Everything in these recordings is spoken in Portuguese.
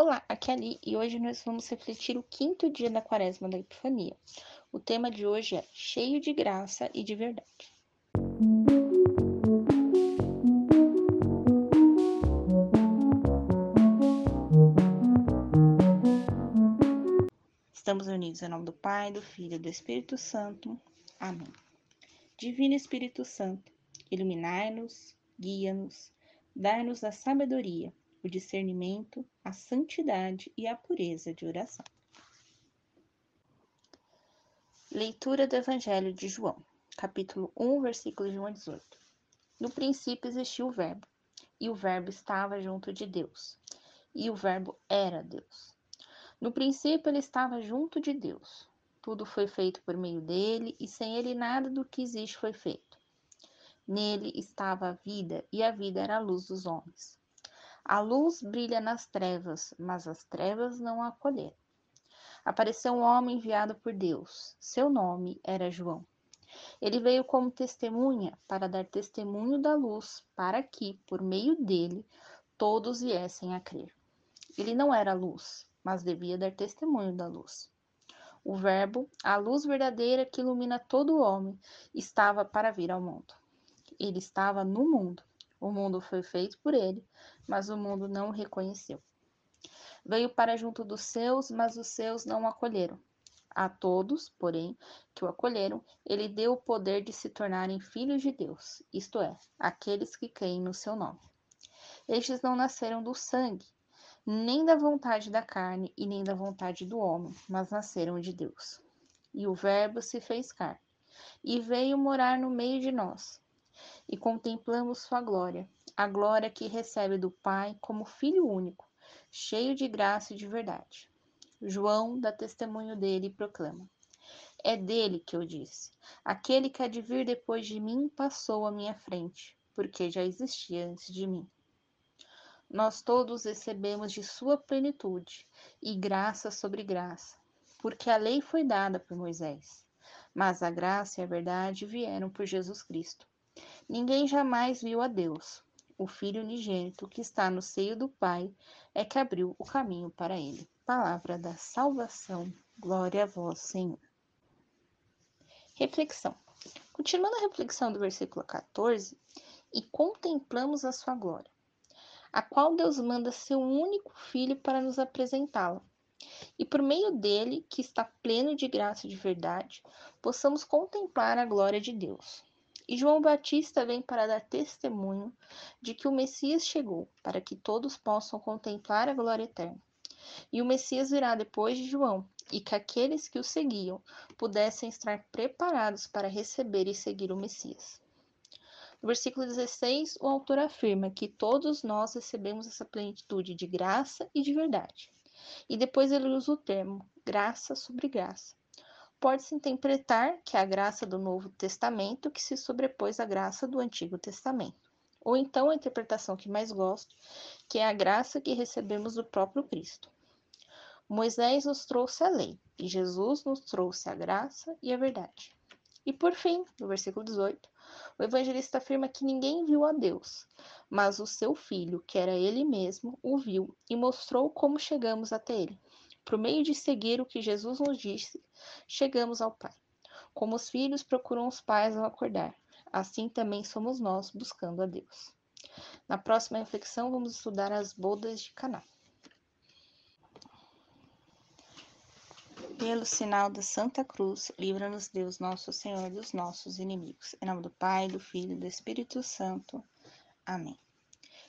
Olá, aqui é Ali e hoje nós vamos refletir o quinto dia da quaresma da Epifania. O tema de hoje é cheio de graça e de verdade. Estamos unidos em nome do Pai, do Filho e do Espírito Santo. Amém. Divino Espírito Santo, iluminai-nos, guia-nos, dai-nos a sabedoria o discernimento, a santidade e a pureza de oração. Leitura do Evangelho de João, capítulo 1, versículos de 1 a 18. No princípio existiu o Verbo, e o Verbo estava junto de Deus, e o Verbo era Deus. No princípio ele estava junto de Deus. Tudo foi feito por meio dele, e sem ele nada do que existe foi feito. Nele estava a vida, e a vida era a luz dos homens. A luz brilha nas trevas, mas as trevas não a acolheram. Apareceu um homem enviado por Deus. Seu nome era João. Ele veio como testemunha para dar testemunho da luz, para que, por meio dele, todos viessem a crer. Ele não era luz, mas devia dar testemunho da luz. O Verbo, a luz verdadeira que ilumina todo homem, estava para vir ao mundo. Ele estava no mundo. O mundo foi feito por ele, mas o mundo não o reconheceu. Veio para junto dos seus, mas os seus não o acolheram. A todos, porém, que o acolheram, ele deu o poder de se tornarem filhos de Deus, isto é, aqueles que creem no seu nome. Estes não nasceram do sangue, nem da vontade da carne e nem da vontade do homem, mas nasceram de Deus. E o Verbo se fez carne e veio morar no meio de nós, e contemplamos sua glória, a glória que recebe do Pai como Filho único, cheio de graça e de verdade. João dá testemunho dele e proclama: É dele que eu disse: Aquele que há de vir depois de mim passou à minha frente, porque já existia antes de mim. Nós todos recebemos de sua plenitude e graça sobre graça, porque a lei foi dada por Moisés, mas a graça e a verdade vieram por Jesus Cristo. Ninguém jamais viu a Deus, o Filho unigênito que está no seio do Pai, é que abriu o caminho para ele. Palavra da salvação. Glória a vós, Senhor. Reflexão. Continuando a reflexão do versículo 14, e contemplamos a sua glória, a qual Deus manda seu único filho para nos apresentá-la. E por meio dele, que está pleno de graça e de verdade, possamos contemplar a glória de Deus. E João Batista vem para dar testemunho de que o Messias chegou, para que todos possam contemplar a glória eterna. E o Messias virá depois de João, e que aqueles que o seguiam pudessem estar preparados para receber e seguir o Messias. No versículo 16, o autor afirma que todos nós recebemos essa plenitude de graça e de verdade. E depois ele usa o termo graça sobre graça pode-se interpretar que é a graça do Novo Testamento que se sobrepôs à graça do Antigo Testamento. Ou então a interpretação que mais gosto, que é a graça que recebemos do próprio Cristo. Moisés nos trouxe a lei e Jesus nos trouxe a graça e a verdade. E por fim, no versículo 18, o evangelista afirma que ninguém viu a Deus, mas o seu filho, que era ele mesmo, o viu e mostrou como chegamos até ele. Por meio de seguir o que Jesus nos disse, chegamos ao Pai. Como os filhos procuram os pais ao acordar, assim também somos nós buscando a Deus. Na próxima reflexão, vamos estudar as bodas de Caná. Pelo sinal da Santa Cruz, livra-nos Deus, nosso Senhor, dos nossos inimigos. Em nome do Pai, do Filho e do Espírito Santo. Amém.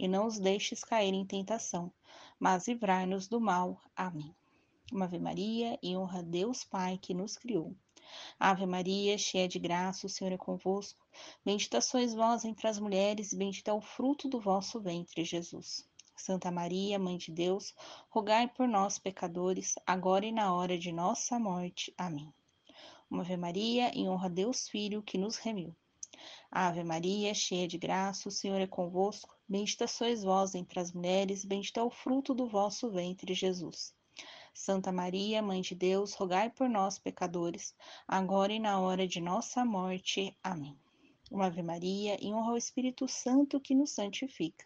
E não os deixes cair em tentação, mas livrai-nos do mal. Amém. Uma Ave Maria e honra a Deus Pai que nos criou. Ave Maria, cheia de graça, o Senhor é convosco. Bendita sois vós entre as mulheres, e bendito é o fruto do vosso ventre, Jesus. Santa Maria, Mãe de Deus, rogai por nós, pecadores, agora e na hora de nossa morte. Amém. Uma Ave Maria, em honra a Deus Filho, que nos remiu. Ave Maria, cheia de graça, o Senhor é convosco. Bendita sois vós entre as mulheres, bendito é o fruto do vosso ventre, Jesus. Santa Maria, Mãe de Deus, rogai por nós, pecadores, agora e na hora de nossa morte. Amém. Uma Ave Maria, em honra ao Espírito Santo que nos santifica.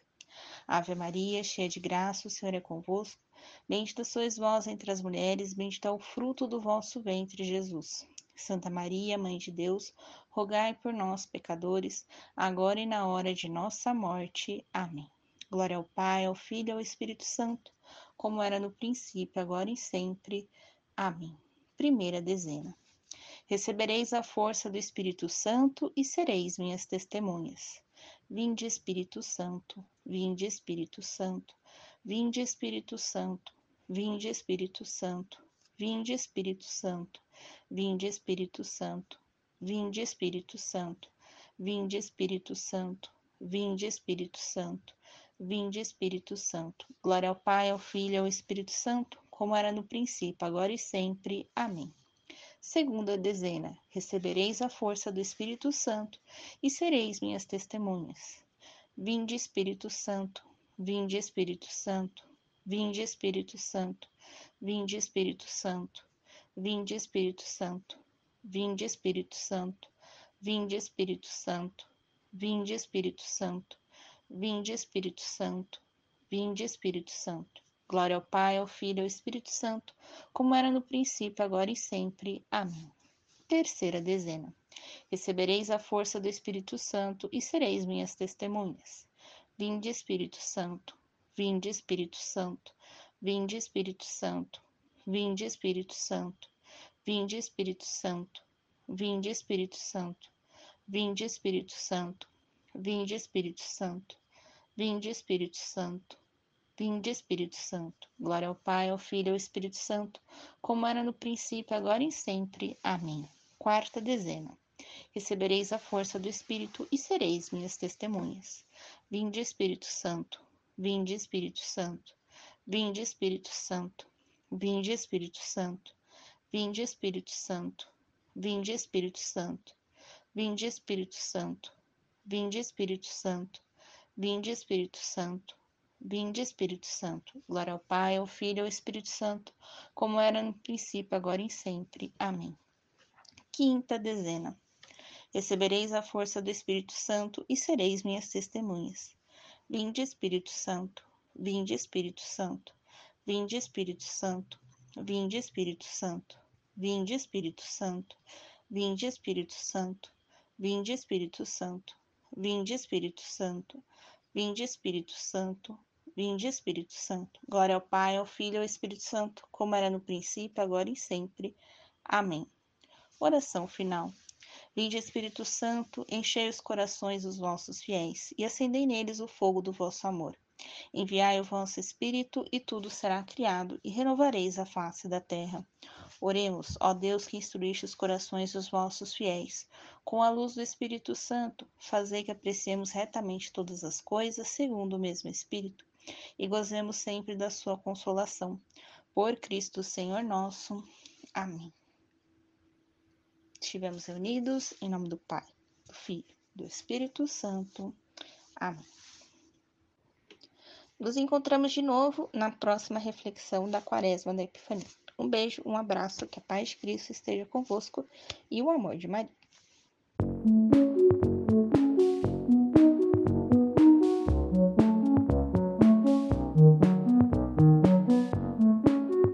Ave Maria, cheia de graça, o Senhor é convosco. Bendita sois vós entre as mulheres, bendito é o fruto do vosso ventre, Jesus. Santa Maria, Mãe de Deus, rogai por nós, pecadores, agora e na hora de nossa morte. Amém. Glória ao Pai, ao Filho e ao Espírito Santo, como era no princípio, agora e sempre. Amém. Primeira dezena. Recebereis a força do Espírito Santo e sereis minhas testemunhas. Vinde, Espírito Santo, vinde, Espírito Santo, vinde, Espírito Santo, vinde, Espírito Santo, vinde, Espírito Santo, vinde, Espírito Santo, vinde, Espírito Santo, vinde, Espírito Santo, vinde, Espírito Santo, vinde, Espírito Santo. Glória ao Pai, ao Filho e ao Espírito Santo, como era no princípio, agora e sempre. Amém. Segunda dezena: recebereis a força do Espírito Santo e sereis minhas testemunhas. Vinde, Espírito Santo, vinde, Espírito Santo, vinde, Espírito Santo, vinde, Espírito Santo, vinde, Espírito Santo, vinde, Espírito Santo, vinde, Espírito Santo, vinde, Espírito Santo, vinde, Espírito Santo, vinde, Espírito Santo. Glória ao Pai, ao Filho e ao Espírito Santo, como era no princípio, agora e sempre. Amém. Terceira dezena. Recebereis a força do Espírito Santo e sereis minhas testemunhas. Vinde, Espírito Santo, vinde, Espírito Santo, vinde, Espírito Santo, vinde, Espírito Santo, vinde, Espírito Santo, vinde, Espírito Santo, vinde, Espírito Santo, vinde, Espírito Santo, vinde, Espírito Santo Vinde, Espírito Santo. Glória ao Pai, ao Filho e ao Espírito Santo, como era no princípio, agora e sempre. Amém. Quarta dezena. Recebereis a força do Espírito e sereis minhas testemunhas. Vinde, Espírito Santo. Vinde, Espírito Santo. Vinde, Espírito Santo. Vinde, Espírito Santo. Vinde, Espírito Santo. Vinde, Espírito Santo. Vinde, Espírito Santo. Vinde, Espírito Santo. Vinde, Espírito Santo. Vinde, Espírito Santo. Glória ao Pai, ao Filho e ao Espírito Santo, como era no princípio, agora e sempre. Amém. Quinta dezena. Recebereis a força do Espírito Santo e sereis minhas testemunhas. Vinde, Espírito Santo. Vinde, Espírito Santo. Vinde Espírito Santo, vinde Espírito Santo, vinde Espírito Santo, vinde Espírito Santo, vinde Espírito Santo, vinde Espírito Santo, vinde Espírito Santo, vinde Espírito Santo. Glória ao Pai, ao Filho e ao Espírito Santo, como era no princípio, agora e sempre. Amém. Oração final. Vinde Espírito Santo, enchei os corações dos vossos fiéis e acendei neles o fogo do vosso amor. Enviai o vosso Espírito e tudo será criado e renovareis a face da terra. Oremos, ó Deus que instruíste os corações dos vossos fiéis, com a luz do Espírito Santo, fazei que apreciemos retamente todas as coisas segundo o mesmo Espírito e gozemos sempre da sua consolação. Por Cristo Senhor nosso. Amém. Estivemos reunidos em nome do Pai, do Filho, do Espírito Santo. Amém. Nos encontramos de novo na próxima reflexão da Quaresma da Epifania. Um beijo, um abraço, que a paz de Cristo esteja convosco e o amor de Maria.